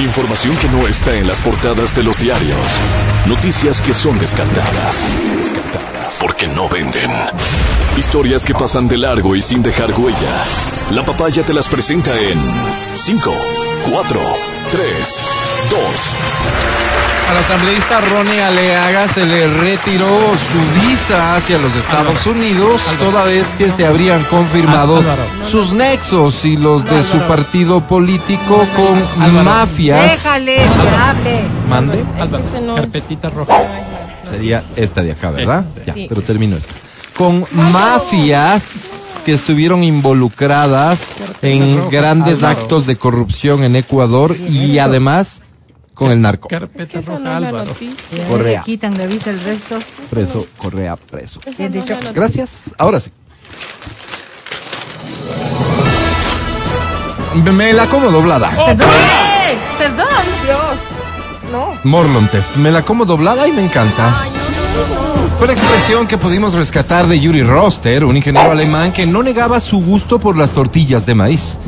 Información que no está en las portadas de los diarios. Noticias que son descartadas. Porque no venden. Historias que pasan de largo y sin dejar huella. La papaya te las presenta en 5, 4, 3, 2. Al asambleísta Ronnie Aleaga se le retiró su visa hacia los Estados Unidos, toda vez que se habrían confirmado Álvaro. sus nexos y los de su partido político con mafias. Déjale que hable. Mande. Carpetita roja. Sería esta de acá, ¿verdad? Ya, Sí. pero termino esta. Con mafias que estuvieron involucradas en grandes Álvaro. actos de corrupción en Ecuador y además con el narco. Carpeta roja, es Álvaro. noticia. Correa. Le quitan, le avisa el resto. Preso, Correa, preso. Bien no dicho. Gracias. Ahora sí. Me la como doblada. Perdón. Perdón. Dios. No. Morlontef. Me la como doblada y me encanta. Fue la expresión que pudimos rescatar de Yuri Roster, un ingeniero alemán que no negaba su gusto por las tortillas de maíz.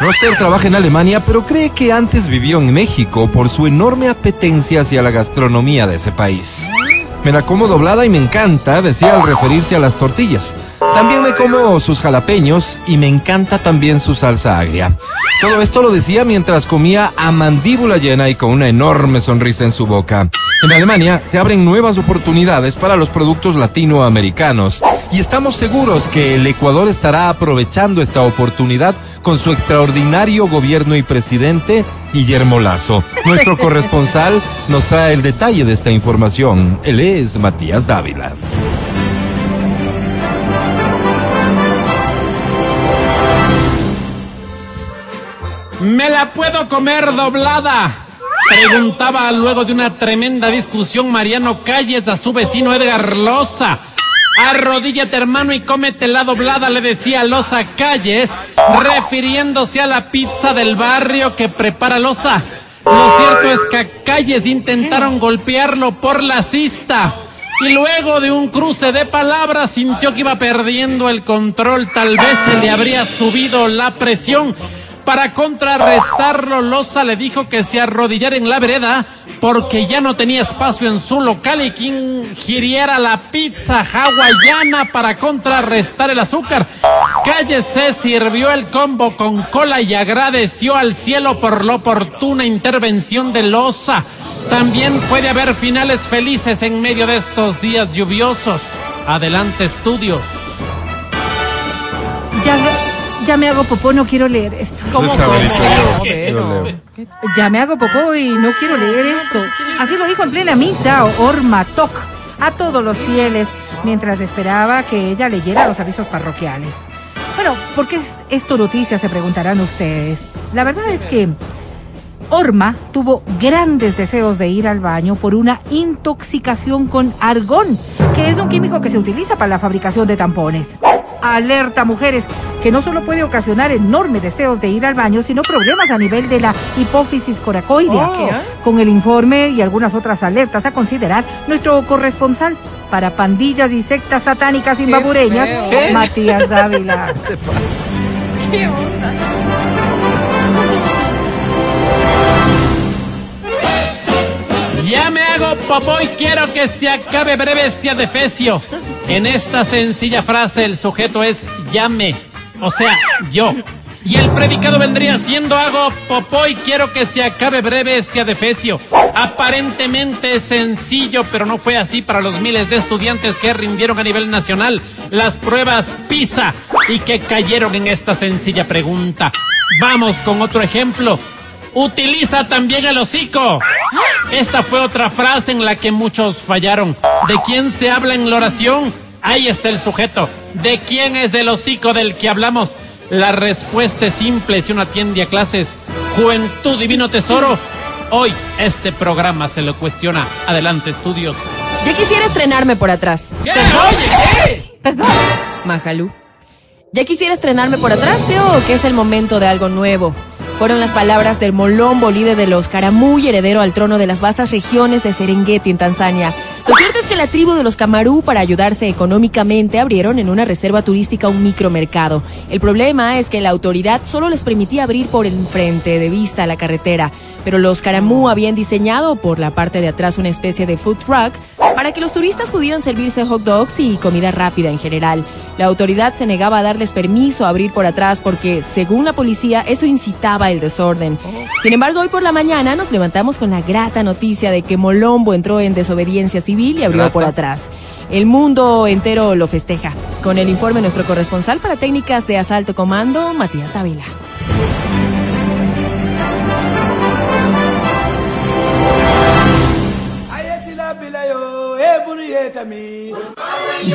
Roster trabaja en Alemania, pero cree que antes vivió en México por su enorme apetencia hacia la gastronomía de ese país. Me la como doblada y me encanta, decía al referirse a las tortillas. También me como sus jalapeños y me encanta también su salsa agria. Todo esto lo decía mientras comía a mandíbula llena y con una enorme sonrisa en su boca. En Alemania se abren nuevas oportunidades para los productos latinoamericanos y estamos seguros que el Ecuador estará aprovechando esta oportunidad con su extraordinario gobierno y presidente Guillermo Lazo. Nuestro corresponsal nos trae el detalle de esta información. Él es Matías Dávila. ¿Me la puedo comer doblada? Preguntaba luego de una tremenda discusión Mariano Calles a su vecino Edgar Loza. Arrodíllate hermano y cómete la doblada, le decía Loza Calles, refiriéndose a la pizza del barrio que prepara Loza. Lo cierto es que a Calles intentaron golpearlo por la cista. Y luego de un cruce de palabras sintió que iba perdiendo el control, tal vez se le habría subido la presión. Para contrarrestarlo, Loza le dijo que se arrodillara en la vereda porque ya no tenía espacio en su local y que ingiriera la pizza hawaiana para contrarrestar el azúcar. Calle se sirvió el combo con cola y agradeció al cielo por la oportuna intervención de Loza. También puede haber finales felices en medio de estos días lluviosos. Adelante, estudios. Ya, ya me hago popó, no quiero leer esto. ¿Cómo, Está cómo? bonito, yo- ¿Qué? yo leo. Ya me hago popó y no quiero leer esto. Así lo dijo en plena misa Orma Toc a todos los fieles mientras esperaba que ella leyera los avisos parroquiales. Bueno, ¿por qué es esto noticia? Se preguntarán ustedes. La verdad es que Orma tuvo grandes deseos de ir al baño por una intoxicación con argón, que es un químico que se utiliza para la fabricación de tampones. Alerta, mujeres, que no solo puede ocasionar enormes deseos de ir al baño, sino problemas a nivel de la hipófisis coracoidea. ¿Qué? Con el informe y algunas otras alertas a considerar, nuestro corresponsal para pandillas y sectas satánicas imbabureñas. Matías Dávila. ¿Qué onda? Ya me hago popó y quiero que se acabe breve este adefesio. En esta sencilla frase el sujeto es llame, o sea, yo. Y el predicado vendría siendo hago popó y quiero que se acabe breve este adefesio. Aparentemente sencillo, pero no fue así para los miles de estudiantes que rindieron a nivel nacional las pruebas PISA y que cayeron en esta sencilla pregunta. Vamos con otro ejemplo. Utiliza también el hocico. Esta fue otra frase en la que muchos fallaron. ¿De quién se habla en la oración? Ahí está el sujeto. ¿De quién es el hocico del que hablamos? La respuesta es simple si uno atiende a clases. Juventud Divino Tesoro. Hoy este programa se lo cuestiona. Adelante, estudios. Ya quisiera estrenarme por atrás. ¿Qué? Oye, ¿qué? Perdón. Majalú. Ya quisiera estrenarme por atrás, creo que es el momento de algo nuevo. Fueron las palabras del Molón Bolide de los Caramuy, heredero al trono de las vastas regiones de Serengeti en Tanzania. Lo cierto es que la tribu de los Camarú, para ayudarse económicamente, abrieron en una reserva turística un micromercado. El problema es que la autoridad solo les permitía abrir por el frente de vista a la carretera, pero los Caramú habían diseñado por la parte de atrás una especie de food truck para que los turistas pudieran servirse hot dogs y comida rápida en general. La autoridad se negaba a darles permiso a abrir por atrás porque, según la policía, eso incitaba el desorden. Sin embargo, hoy por la mañana nos levantamos con la grata noticia de que Molombo entró en desobediencia civil y abrió por atrás. El mundo entero lo festeja. Con el informe nuestro corresponsal para técnicas de asalto comando, Matías Dávila.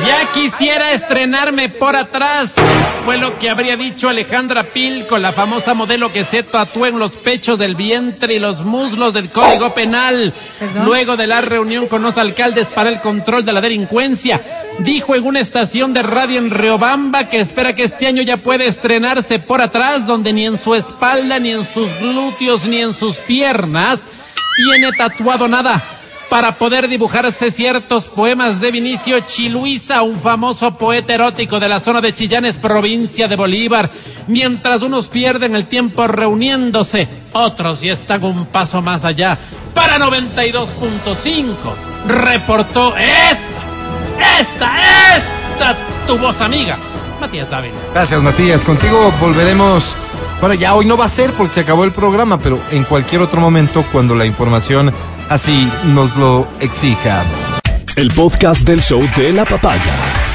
Ya quisiera estrenarme por atrás. Fue lo que habría dicho Alejandra Pil con la famosa modelo que se tatuó en los pechos del vientre y los muslos del Código Penal. Luego de la reunión con los alcaldes para el control de la delincuencia, dijo en una estación de radio en Riobamba que espera que este año ya pueda estrenarse por atrás, donde ni en su espalda, ni en sus glúteos, ni en sus piernas tiene tatuado nada para poder dibujarse ciertos poemas de Vinicio Chiluisa, un famoso poeta erótico de la zona de Chillanes, provincia de Bolívar. Mientras unos pierden el tiempo reuniéndose, otros ya están un paso más allá. Para 92.5, reportó esta, esta, esta, tu voz amiga, Matías David. Gracias, Matías. Contigo volveremos. Bueno, ya hoy no va a ser porque se acabó el programa, pero en cualquier otro momento cuando la información así nos lo exija. El podcast del show de la papaya